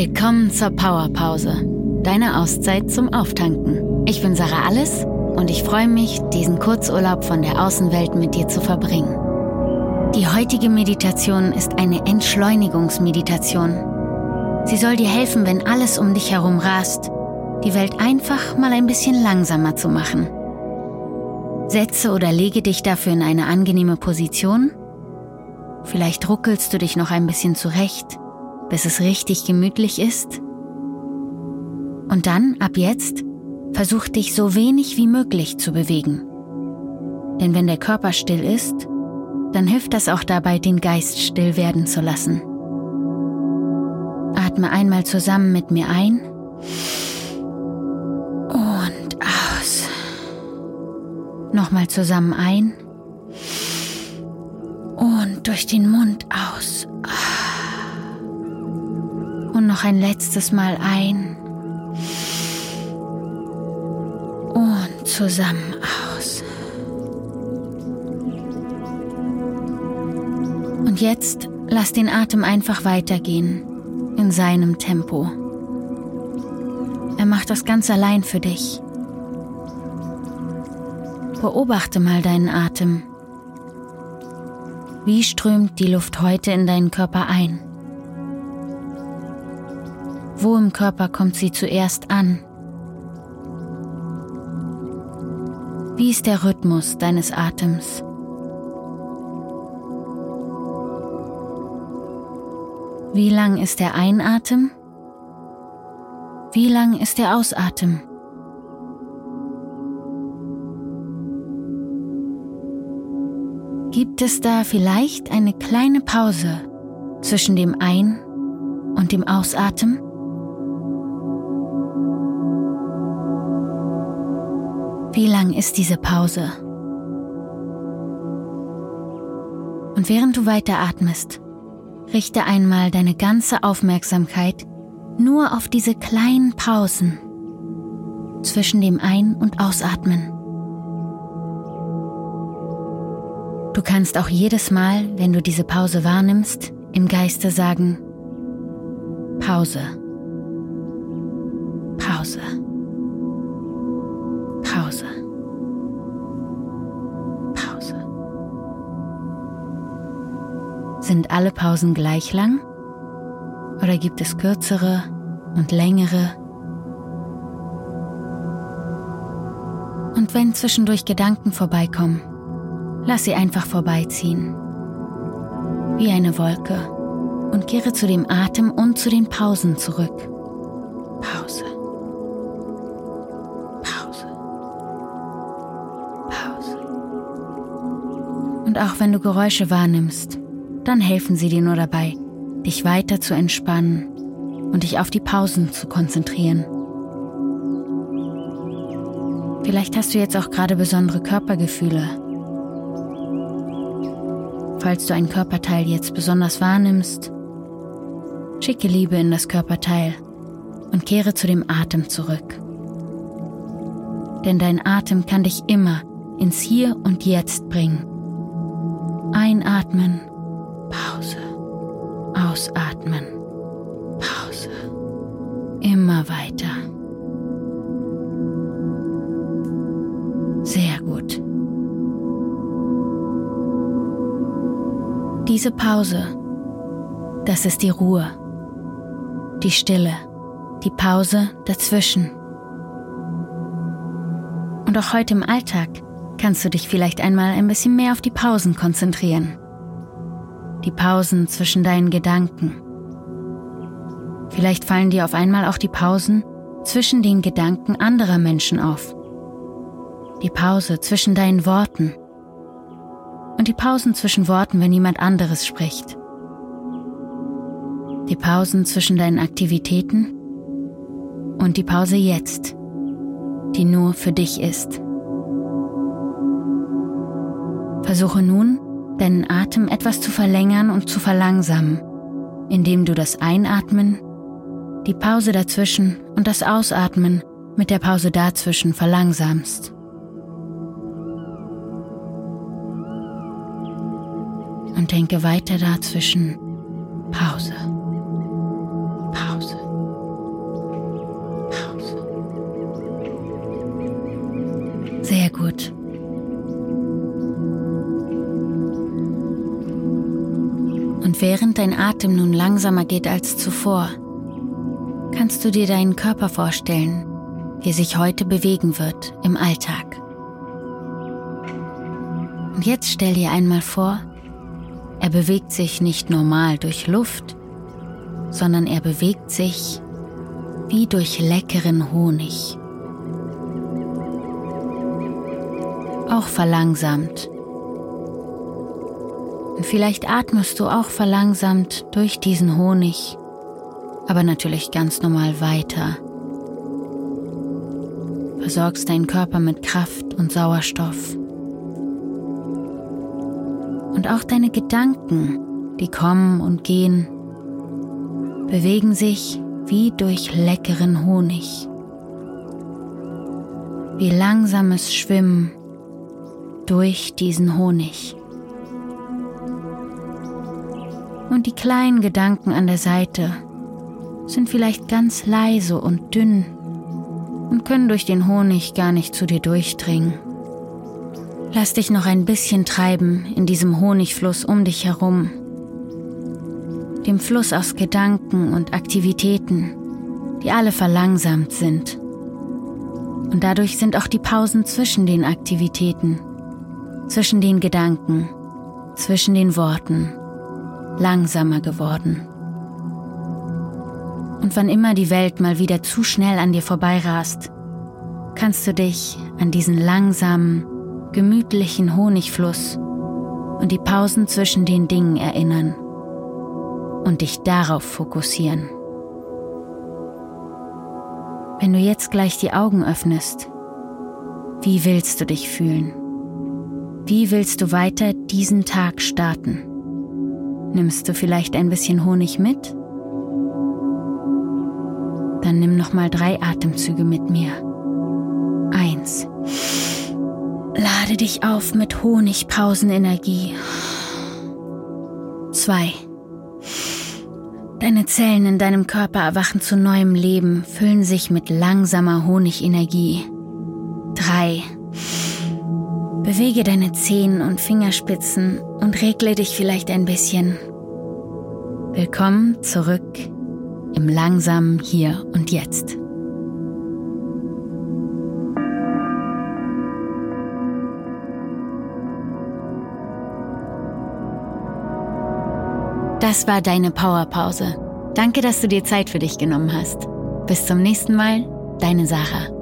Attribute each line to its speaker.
Speaker 1: Willkommen zur Powerpause, deine Auszeit zum Auftanken. Ich bin Sarah Alles und ich freue mich, diesen Kurzurlaub von der Außenwelt mit dir zu verbringen. Die heutige Meditation ist eine Entschleunigungsmeditation. Sie soll dir helfen, wenn alles um dich herum rast, die Welt einfach mal ein bisschen langsamer zu machen. Setze oder lege dich dafür in eine angenehme Position. Vielleicht ruckelst du dich noch ein bisschen zurecht bis es richtig gemütlich ist? Und dann, ab jetzt, versuch dich so wenig wie möglich zu bewegen. Denn wenn der Körper still ist, dann hilft das auch dabei, den Geist still werden zu lassen. Atme einmal zusammen mit mir ein und aus. Nochmal zusammen ein und durch den Mund aus. Noch ein letztes Mal ein. Und zusammen aus. Und jetzt lass den Atem einfach weitergehen. In seinem Tempo. Er macht das ganz allein für dich. Beobachte mal deinen Atem. Wie strömt die Luft heute in deinen Körper ein? Wo im Körper kommt sie zuerst an? Wie ist der Rhythmus deines Atems? Wie lang ist der Einatmen? Wie lang ist der Ausatmen? Gibt es da vielleicht eine kleine Pause zwischen dem Ein- und dem Ausatmen? Wie lang ist diese Pause? Und während du weiter atmest, richte einmal deine ganze Aufmerksamkeit nur auf diese kleinen Pausen zwischen dem Ein- und Ausatmen. Du kannst auch jedes Mal, wenn du diese Pause wahrnimmst, im Geiste sagen, Pause, Pause. Pause. Pause. Sind alle Pausen gleich lang? Oder gibt es kürzere und längere? Und wenn zwischendurch Gedanken vorbeikommen, lass sie einfach vorbeiziehen. Wie eine Wolke und kehre zu dem Atem und zu den Pausen zurück. Pause. Und auch wenn du Geräusche wahrnimmst, dann helfen sie dir nur dabei, dich weiter zu entspannen und dich auf die Pausen zu konzentrieren. Vielleicht hast du jetzt auch gerade besondere Körpergefühle. Falls du ein Körperteil jetzt besonders wahrnimmst, schicke Liebe in das Körperteil und kehre zu dem Atem zurück. Denn dein Atem kann dich immer ins Hier und Jetzt bringen. Einatmen, Pause. Ausatmen, Pause. Immer weiter. Sehr gut. Diese Pause, das ist die Ruhe, die Stille, die Pause dazwischen. Und auch heute im Alltag kannst du dich vielleicht einmal ein bisschen mehr auf die Pausen konzentrieren. Die Pausen zwischen deinen Gedanken. Vielleicht fallen dir auf einmal auch die Pausen zwischen den Gedanken anderer Menschen auf. Die Pause zwischen deinen Worten. Und die Pausen zwischen Worten, wenn jemand anderes spricht. Die Pausen zwischen deinen Aktivitäten und die Pause jetzt, die nur für dich ist. Versuche nun, deinen Atem etwas zu verlängern und zu verlangsamen, indem du das Einatmen, die Pause dazwischen und das Ausatmen mit der Pause dazwischen verlangsamst. Und denke weiter dazwischen Pause, Pause, Pause. Sehr gut. Während dein Atem nun langsamer geht als zuvor, kannst du dir deinen Körper vorstellen, wie er sich heute bewegen wird im Alltag. Und jetzt stell dir einmal vor, er bewegt sich nicht normal durch Luft, sondern er bewegt sich wie durch leckeren Honig. Auch verlangsamt. Und vielleicht atmest du auch verlangsamt durch diesen Honig, aber natürlich ganz normal weiter. Versorgst deinen Körper mit Kraft und Sauerstoff. Und auch deine Gedanken, die kommen und gehen, bewegen sich wie durch leckeren Honig. Wie langsames Schwimmen durch diesen Honig. Und die kleinen Gedanken an der Seite sind vielleicht ganz leise und dünn und können durch den Honig gar nicht zu dir durchdringen. Lass dich noch ein bisschen treiben in diesem Honigfluss um dich herum dem Fluss aus Gedanken und Aktivitäten, die alle verlangsamt sind. Und dadurch sind auch die Pausen zwischen den Aktivitäten, zwischen den Gedanken, zwischen den Worten langsamer geworden. Und wann immer die Welt mal wieder zu schnell an dir vorbeirast, kannst du dich an diesen langsamen, gemütlichen Honigfluss und die Pausen zwischen den Dingen erinnern und dich darauf fokussieren. Wenn du jetzt gleich die Augen öffnest, wie willst du dich fühlen? Wie willst du weiter diesen Tag starten? Nimmst du vielleicht ein bisschen Honig mit? Dann nimm noch mal drei Atemzüge mit mir. Eins. Lade dich auf mit Honigpausenenergie. Zwei. Deine Zellen in deinem Körper erwachen zu neuem Leben, füllen sich mit langsamer Honigenergie. 3. Bewege deine Zehen und Fingerspitzen und regle dich vielleicht ein bisschen. Willkommen zurück im langsamen Hier und Jetzt. Das war deine Powerpause. Danke, dass du dir Zeit für dich genommen hast. Bis zum nächsten Mal, deine Sarah.